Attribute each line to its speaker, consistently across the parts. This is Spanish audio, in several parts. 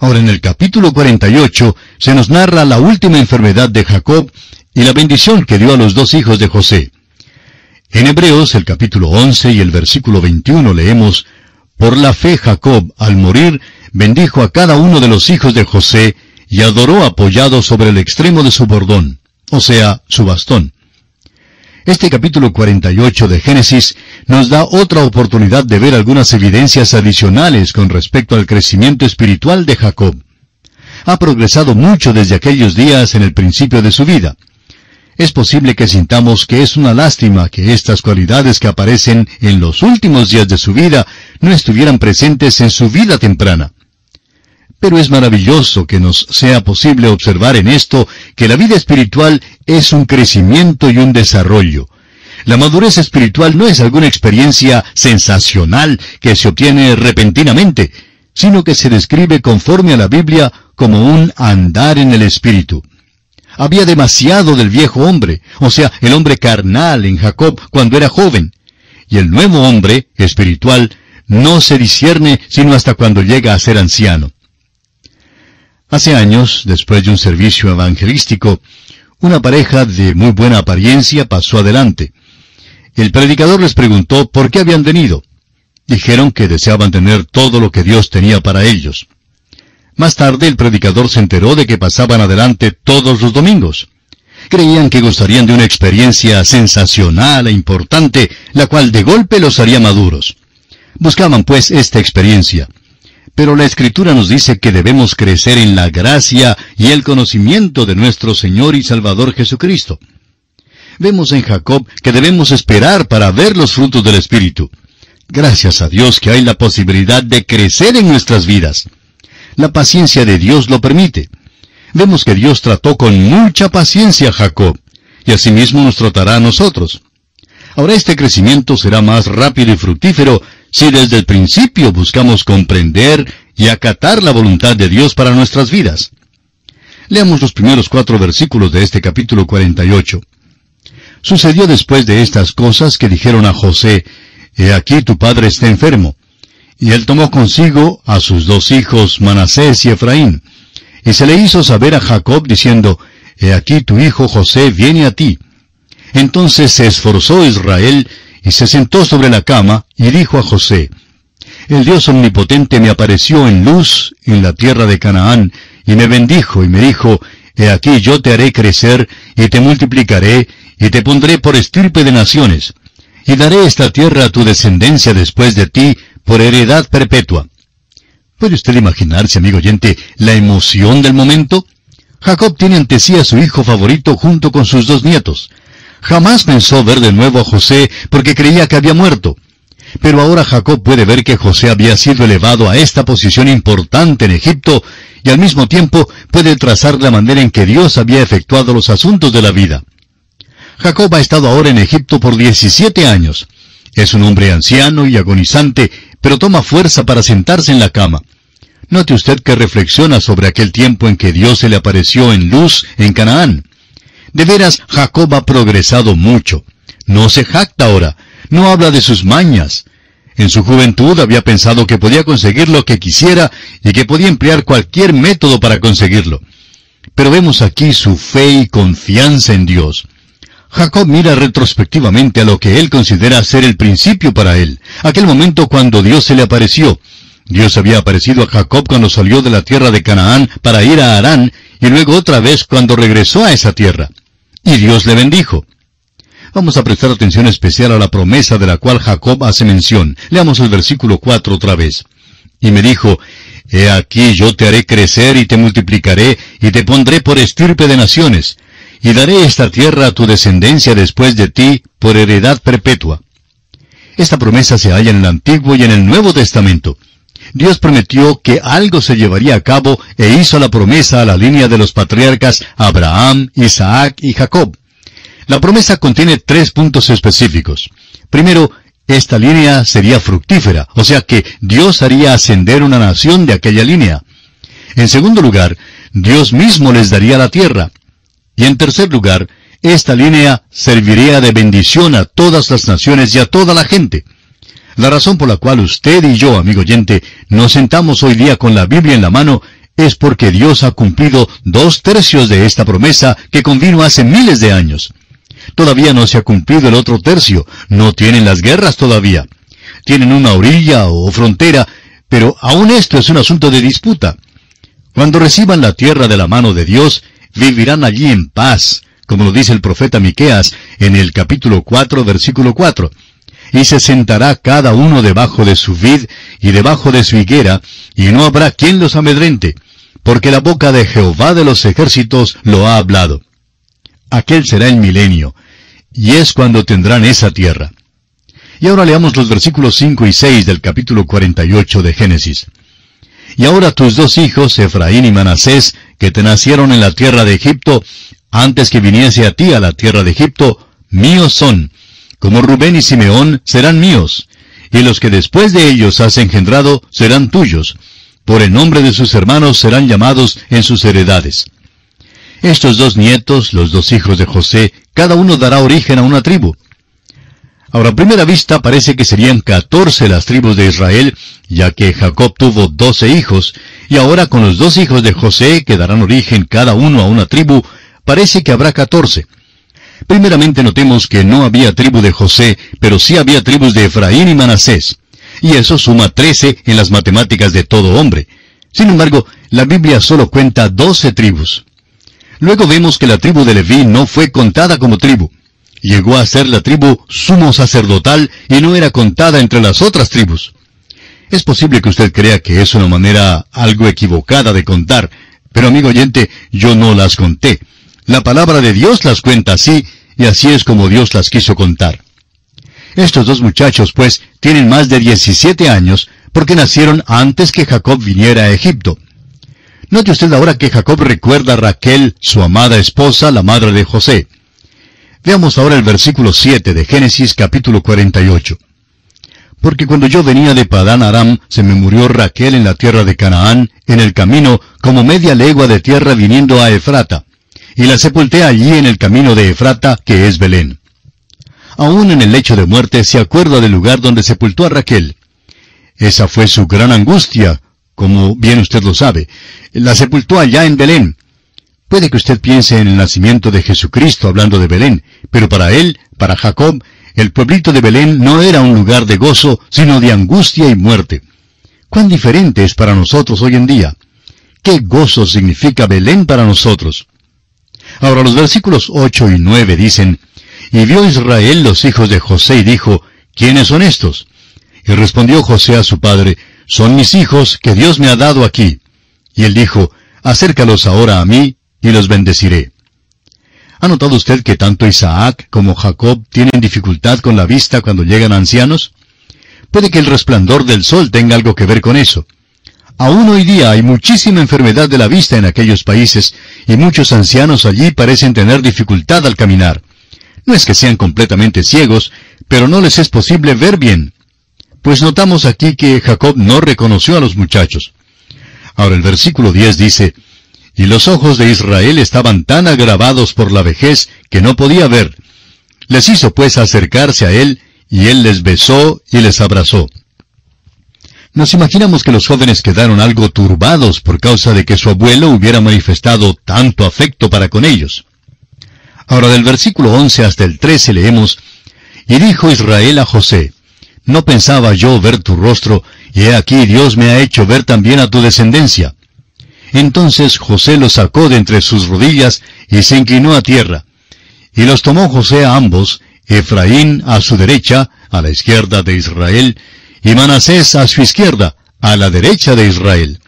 Speaker 1: Ahora en el capítulo 48 se nos narra la última enfermedad de Jacob y la bendición que dio a los dos hijos de José. En Hebreos el capítulo 11 y el versículo 21 leemos, Por la fe Jacob, al morir, bendijo a cada uno de los hijos de José y adoró apoyado sobre el extremo de su bordón, o sea, su bastón. Este capítulo 48 de Génesis nos da otra oportunidad de ver algunas evidencias adicionales con respecto al crecimiento espiritual de Jacob. Ha progresado mucho desde aquellos días en el principio de su vida. Es posible que sintamos que es una lástima que estas cualidades que aparecen en los últimos días de su vida no estuvieran presentes en su vida temprana. Pero es maravilloso que nos sea posible observar en esto que la vida espiritual es un crecimiento y un desarrollo. La madurez espiritual no es alguna experiencia sensacional que se obtiene repentinamente, sino que se describe conforme a la Biblia como un andar en el Espíritu. Había demasiado del viejo hombre, o sea, el hombre carnal en Jacob cuando era joven. Y el nuevo hombre, espiritual, no se discierne sino hasta cuando llega a ser anciano. Hace años, después de un servicio evangelístico, una pareja de muy buena apariencia pasó adelante. El predicador les preguntó por qué habían venido. Dijeron que deseaban tener todo lo que Dios tenía para ellos. Más tarde el predicador se enteró de que pasaban adelante todos los domingos. Creían que gozarían de una experiencia sensacional e importante, la cual de golpe los haría maduros. Buscaban pues esta experiencia. Pero la Escritura nos dice que debemos crecer en la gracia y el conocimiento de nuestro Señor y Salvador Jesucristo. Vemos en Jacob que debemos esperar para ver los frutos del Espíritu. Gracias a Dios que hay la posibilidad de crecer en nuestras vidas. La paciencia de Dios lo permite. Vemos que Dios trató con mucha paciencia a Jacob, y asimismo nos tratará a nosotros. Ahora este crecimiento será más rápido y fructífero si desde el principio buscamos comprender y acatar la voluntad de Dios para nuestras vidas. Leamos los primeros cuatro versículos de este capítulo 48. Sucedió después de estas cosas que dijeron a José, He aquí tu padre está enfermo. Y él tomó consigo a sus dos hijos, Manasés y Efraín. Y se le hizo saber a Jacob diciendo, He aquí tu hijo José viene a ti. Entonces se esforzó Israel y se sentó sobre la cama y dijo a José, El Dios omnipotente me apareció en luz en la tierra de Canaán y me bendijo y me dijo, He aquí yo te haré crecer y te multiplicaré y te pondré por estirpe de naciones y daré esta tierra a tu descendencia después de ti por heredad perpetua. ¿Puede usted imaginarse, amigo oyente, la emoción del momento? Jacob tiene ante sí a su hijo favorito junto con sus dos nietos. Jamás pensó ver de nuevo a José porque creía que había muerto. Pero ahora Jacob puede ver que José había sido elevado a esta posición importante en Egipto y al mismo tiempo puede trazar la manera en que Dios había efectuado los asuntos de la vida. Jacob ha estado ahora en Egipto por 17 años. Es un hombre anciano y agonizante, pero toma fuerza para sentarse en la cama. Note usted que reflexiona sobre aquel tiempo en que Dios se le apareció en luz en Canaán. De veras, Jacob ha progresado mucho. No se jacta ahora, no habla de sus mañas. En su juventud había pensado que podía conseguir lo que quisiera y que podía emplear cualquier método para conseguirlo. Pero vemos aquí su fe y confianza en Dios. Jacob mira retrospectivamente a lo que él considera ser el principio para él, aquel momento cuando Dios se le apareció. Dios había aparecido a Jacob cuando salió de la tierra de Canaán para ir a Harán y luego otra vez cuando regresó a esa tierra. Y Dios le bendijo. Vamos a prestar atención especial a la promesa de la cual Jacob hace mención. Leamos el versículo 4 otra vez. Y me dijo, He aquí yo te haré crecer y te multiplicaré y te pondré por estirpe de naciones y daré esta tierra a tu descendencia después de ti por heredad perpetua. Esta promesa se halla en el Antiguo y en el Nuevo Testamento. Dios prometió que algo se llevaría a cabo e hizo la promesa a la línea de los patriarcas Abraham, Isaac y Jacob. La promesa contiene tres puntos específicos. Primero, esta línea sería fructífera, o sea que Dios haría ascender una nación de aquella línea. En segundo lugar, Dios mismo les daría la tierra. Y en tercer lugar, esta línea serviría de bendición a todas las naciones y a toda la gente. La razón por la cual usted y yo, amigo oyente, nos sentamos hoy día con la Biblia en la mano es porque Dios ha cumplido dos tercios de esta promesa que convino hace miles de años. Todavía no se ha cumplido el otro tercio, no tienen las guerras todavía. Tienen una orilla o frontera, pero aún esto es un asunto de disputa. Cuando reciban la tierra de la mano de Dios, vivirán allí en paz, como lo dice el profeta Miqueas en el capítulo 4, versículo 4. Y se sentará cada uno debajo de su vid y debajo de su higuera, y no habrá quien los amedrente, porque la boca de Jehová de los ejércitos lo ha hablado. Aquel será el milenio, y es cuando tendrán esa tierra. Y ahora leamos los versículos 5 y 6 del capítulo 48 de Génesis. Y ahora tus dos hijos, Efraín y Manasés, que te nacieron en la tierra de Egipto, antes que viniese a ti a la tierra de Egipto, míos son, como Rubén y Simeón serán míos, y los que después de ellos has engendrado serán tuyos, por el nombre de sus hermanos serán llamados en sus heredades. Estos dos nietos, los dos hijos de José, cada uno dará origen a una tribu. Ahora, a primera vista parece que serían catorce las tribus de Israel, ya que Jacob tuvo doce hijos, y ahora con los dos hijos de José, que darán origen cada uno a una tribu, parece que habrá catorce. Primeramente notemos que no había tribu de José, pero sí había tribus de Efraín y Manasés. Y eso suma trece en las matemáticas de todo hombre. Sin embargo, la Biblia solo cuenta doce tribus. Luego vemos que la tribu de Leví no fue contada como tribu. Llegó a ser la tribu sumo sacerdotal y no era contada entre las otras tribus. Es posible que usted crea que es una manera algo equivocada de contar, pero amigo oyente, yo no las conté. La palabra de Dios las cuenta así, y así es como Dios las quiso contar. Estos dos muchachos, pues, tienen más de 17 años, porque nacieron antes que Jacob viniera a Egipto. Note usted ahora que Jacob recuerda a Raquel, su amada esposa, la madre de José. Veamos ahora el versículo 7 de Génesis capítulo 48. Porque cuando yo venía de Padán Aram, se me murió Raquel en la tierra de Canaán, en el camino, como media legua de tierra viniendo a Efrata, y la sepulté allí en el camino de Efrata, que es Belén. Aún en el lecho de muerte se acuerda del lugar donde sepultó a Raquel. Esa fue su gran angustia, como bien usted lo sabe. La sepultó allá en Belén, Puede que usted piense en el nacimiento de Jesucristo hablando de Belén, pero para él, para Jacob, el pueblito de Belén no era un lugar de gozo, sino de angustia y muerte. ¿Cuán diferente es para nosotros hoy en día? ¿Qué gozo significa Belén para nosotros? Ahora los versículos 8 y 9 dicen, Y vio Israel los hijos de José y dijo, ¿quiénes son estos? Y respondió José a su padre, Son mis hijos que Dios me ha dado aquí. Y él dijo, Acércalos ahora a mí, y los bendeciré. ¿Ha notado usted que tanto Isaac como Jacob tienen dificultad con la vista cuando llegan ancianos? Puede que el resplandor del sol tenga algo que ver con eso. Aún hoy día hay muchísima enfermedad de la vista en aquellos países y muchos ancianos allí parecen tener dificultad al caminar. No es que sean completamente ciegos, pero no les es posible ver bien. Pues notamos aquí que Jacob no reconoció a los muchachos. Ahora el versículo 10 dice, y los ojos de Israel estaban tan agravados por la vejez que no podía ver. Les hizo pues acercarse a él, y él les besó y les abrazó. Nos imaginamos que los jóvenes quedaron algo turbados por causa de que su abuelo hubiera manifestado tanto afecto para con ellos. Ahora del versículo 11 hasta el 13 leemos, Y dijo Israel a José, No pensaba yo ver tu rostro, y he aquí Dios me ha hecho ver también a tu descendencia. Entonces José los sacó de entre sus rodillas y se inclinó a tierra. Y los tomó José a ambos, Efraín a su derecha, a la izquierda de Israel, y Manasés a su izquierda, a la derecha de Israel,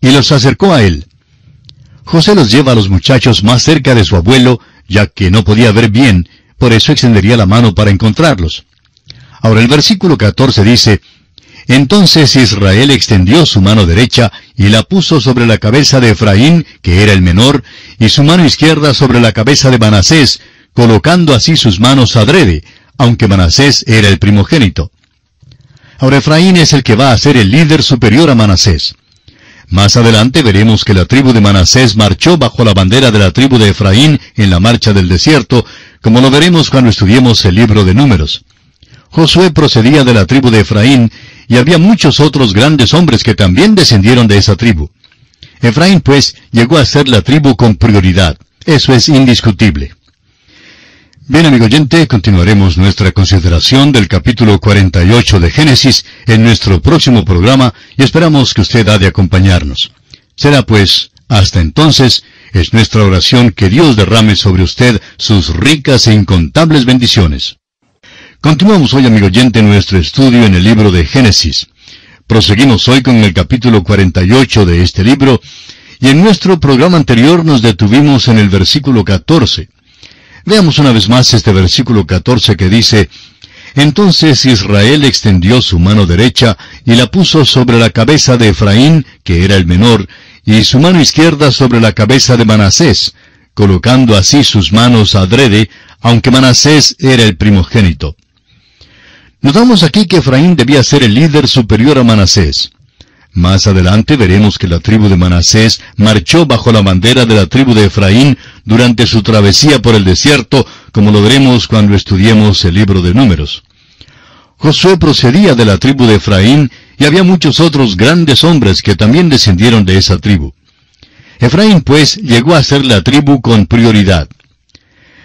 Speaker 1: y los acercó a él. José los lleva a los muchachos más cerca de su abuelo, ya que no podía ver bien, por eso extendería la mano para encontrarlos. Ahora el versículo 14 dice, entonces Israel extendió su mano derecha y la puso sobre la cabeza de Efraín, que era el menor, y su mano izquierda sobre la cabeza de Manasés, colocando así sus manos adrede, aunque Manasés era el primogénito. Ahora Efraín es el que va a ser el líder superior a Manasés. Más adelante veremos que la tribu de Manasés marchó bajo la bandera de la tribu de Efraín en la marcha del desierto, como lo veremos cuando estudiemos el libro de números. Josué procedía de la tribu de Efraín, y había muchos otros grandes hombres que también descendieron de esa tribu. Efraín, pues, llegó a ser la tribu con prioridad. Eso es indiscutible. Bien, amigo oyente, continuaremos nuestra consideración del capítulo 48 de Génesis en nuestro próximo programa y esperamos que usted ha de acompañarnos. Será pues, hasta entonces, es nuestra oración que Dios derrame sobre usted sus ricas e incontables bendiciones. Continuamos hoy, amigo oyente, nuestro estudio en el libro de Génesis. Proseguimos hoy con el capítulo 48 de este libro, y en nuestro programa anterior nos detuvimos en el versículo 14. Veamos una vez más este versículo 14 que dice, Entonces Israel extendió su mano derecha y la puso sobre la cabeza de Efraín, que era el menor, y su mano izquierda sobre la cabeza de Manasés, colocando así sus manos adrede, aunque Manasés era el primogénito. Notamos aquí que Efraín debía ser el líder superior a Manasés. Más adelante veremos que la tribu de Manasés marchó bajo la bandera de la tribu de Efraín durante su travesía por el desierto, como lo veremos cuando estudiemos el libro de números. Josué procedía de la tribu de Efraín y había muchos otros grandes hombres que también descendieron de esa tribu. Efraín, pues, llegó a ser la tribu con prioridad.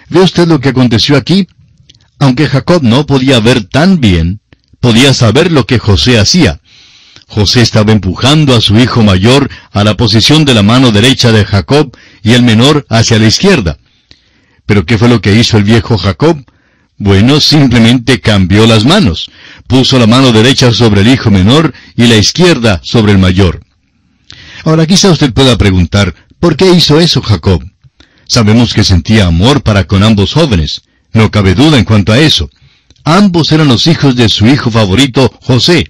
Speaker 1: ¿Ve usted lo que aconteció aquí? Aunque Jacob no podía ver tan bien, podía saber lo que José hacía. José estaba empujando a su hijo mayor a la posición de la mano derecha de Jacob y el menor hacia la izquierda. Pero ¿qué fue lo que hizo el viejo Jacob? Bueno, simplemente cambió las manos. Puso la mano derecha sobre el hijo menor y la izquierda sobre el mayor. Ahora quizá usted pueda preguntar, ¿por qué hizo eso Jacob? Sabemos que sentía amor para con ambos jóvenes. No cabe duda en cuanto a eso. Ambos eran los hijos de su hijo favorito, José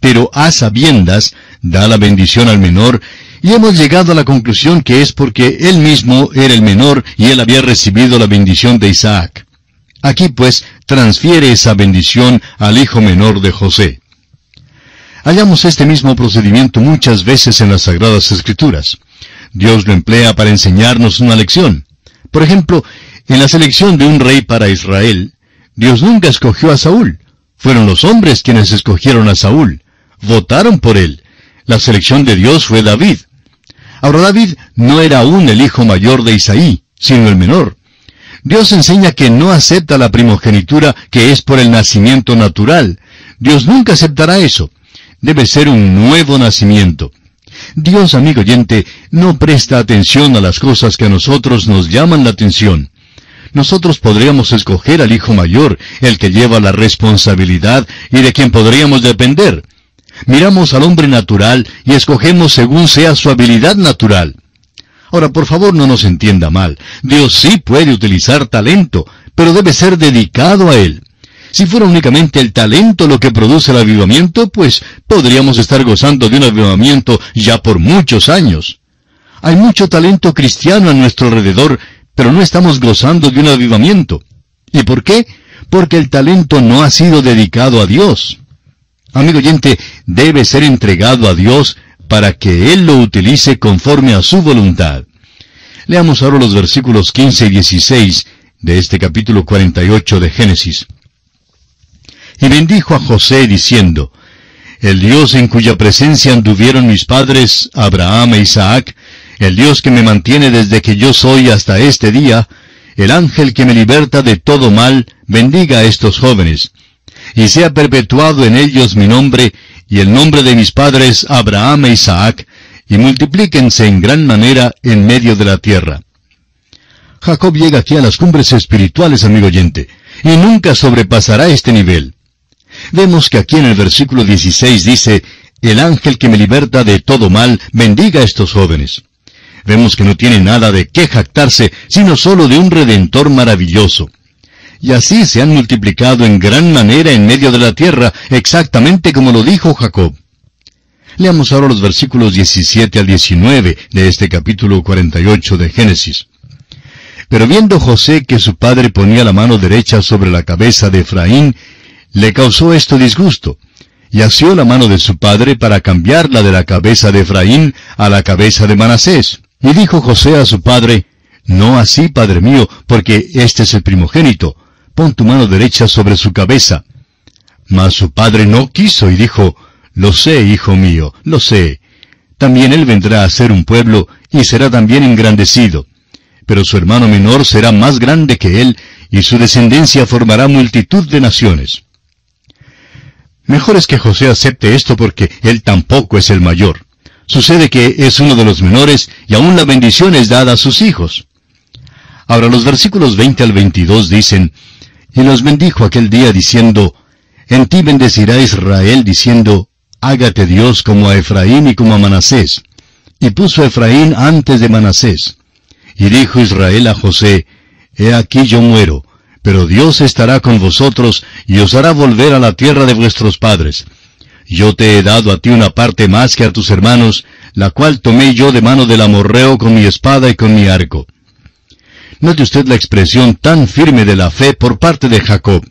Speaker 1: pero a sabiendas da la bendición al menor, y hemos llegado a la conclusión que es porque él mismo era el menor y él había recibido la bendición de Isaac. Aquí pues transfiere esa bendición al hijo menor de José. Hallamos este mismo procedimiento muchas veces en las Sagradas Escrituras. Dios lo emplea para enseñarnos una lección. Por ejemplo, en la selección de un rey para Israel, Dios nunca escogió a Saúl, fueron los hombres quienes escogieron a Saúl. Votaron por él. La selección de Dios fue David. Ahora David no era aún el hijo mayor de Isaí, sino el menor. Dios enseña que no acepta la primogenitura que es por el nacimiento natural. Dios nunca aceptará eso. Debe ser un nuevo nacimiento. Dios, amigo oyente, no presta atención a las cosas que a nosotros nos llaman la atención nosotros podríamos escoger al hijo mayor, el que lleva la responsabilidad y de quien podríamos depender. Miramos al hombre natural y escogemos según sea su habilidad natural. Ahora, por favor, no nos entienda mal. Dios sí puede utilizar talento, pero debe ser dedicado a él. Si fuera únicamente el talento lo que produce el avivamiento, pues podríamos estar gozando de un avivamiento ya por muchos años. Hay mucho talento cristiano a nuestro alrededor pero no estamos gozando de un avivamiento. ¿Y por qué? Porque el talento no ha sido dedicado a Dios. Amigo oyente, debe ser entregado a Dios para que Él lo utilice conforme a su voluntad. Leamos ahora los versículos 15 y 16 de este capítulo 48 de Génesis. Y bendijo a José diciendo, El Dios en cuya presencia anduvieron mis padres, Abraham e Isaac, el Dios que me mantiene desde que yo soy hasta este día, el ángel que me liberta de todo mal, bendiga a estos jóvenes, y sea perpetuado en ellos mi nombre y el nombre de mis padres Abraham e Isaac, y multiplíquense en gran manera en medio de la tierra. Jacob llega aquí a las cumbres espirituales, amigo oyente, y nunca sobrepasará este nivel. Vemos que aquí en el versículo 16 dice, el ángel que me liberta de todo mal, bendiga a estos jóvenes vemos que no tiene nada de qué jactarse, sino solo de un redentor maravilloso. Y así se han multiplicado en gran manera en medio de la tierra, exactamente como lo dijo Jacob. Leamos ahora los versículos 17 al 19 de este capítulo 48 de Génesis. Pero viendo José que su padre ponía la mano derecha sobre la cabeza de Efraín, le causó esto disgusto, y asió la mano de su padre para cambiarla de la cabeza de Efraín a la cabeza de Manasés. Y dijo José a su padre, No así, padre mío, porque este es el primogénito. Pon tu mano derecha sobre su cabeza. Mas su padre no quiso y dijo, Lo sé, hijo mío, lo sé. también él vendrá a ser un pueblo y será también engrandecido. Pero su hermano menor será más grande que él, y su descendencia formará multitud de naciones. Mejor es que José acepte esto porque él tampoco es el mayor. Sucede que es uno de los menores y aún la bendición es dada a sus hijos. Ahora los versículos 20 al 22 dicen, Y los bendijo aquel día diciendo, En ti bendecirá Israel diciendo, Hágate Dios como a Efraín y como a Manasés. Y puso a Efraín antes de Manasés. Y dijo Israel a José, He aquí yo muero, pero Dios estará con vosotros y os hará volver a la tierra de vuestros padres. Yo te he dado a ti una parte más que a tus hermanos, la cual tomé yo de mano del amorreo con mi espada y con mi arco. Note usted la expresión tan firme de la fe por parte de Jacob.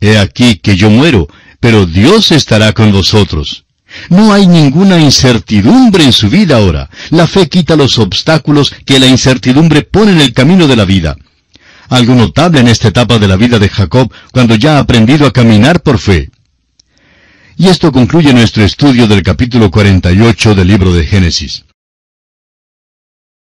Speaker 1: He aquí que yo muero, pero Dios estará con vosotros. No hay ninguna incertidumbre en su vida ahora. La fe quita los obstáculos que la incertidumbre pone en el camino de la vida algo notable en esta etapa de la vida de Jacob cuando ya ha aprendido a caminar por fe. Y esto concluye nuestro estudio del capítulo 48 del libro de Génesis.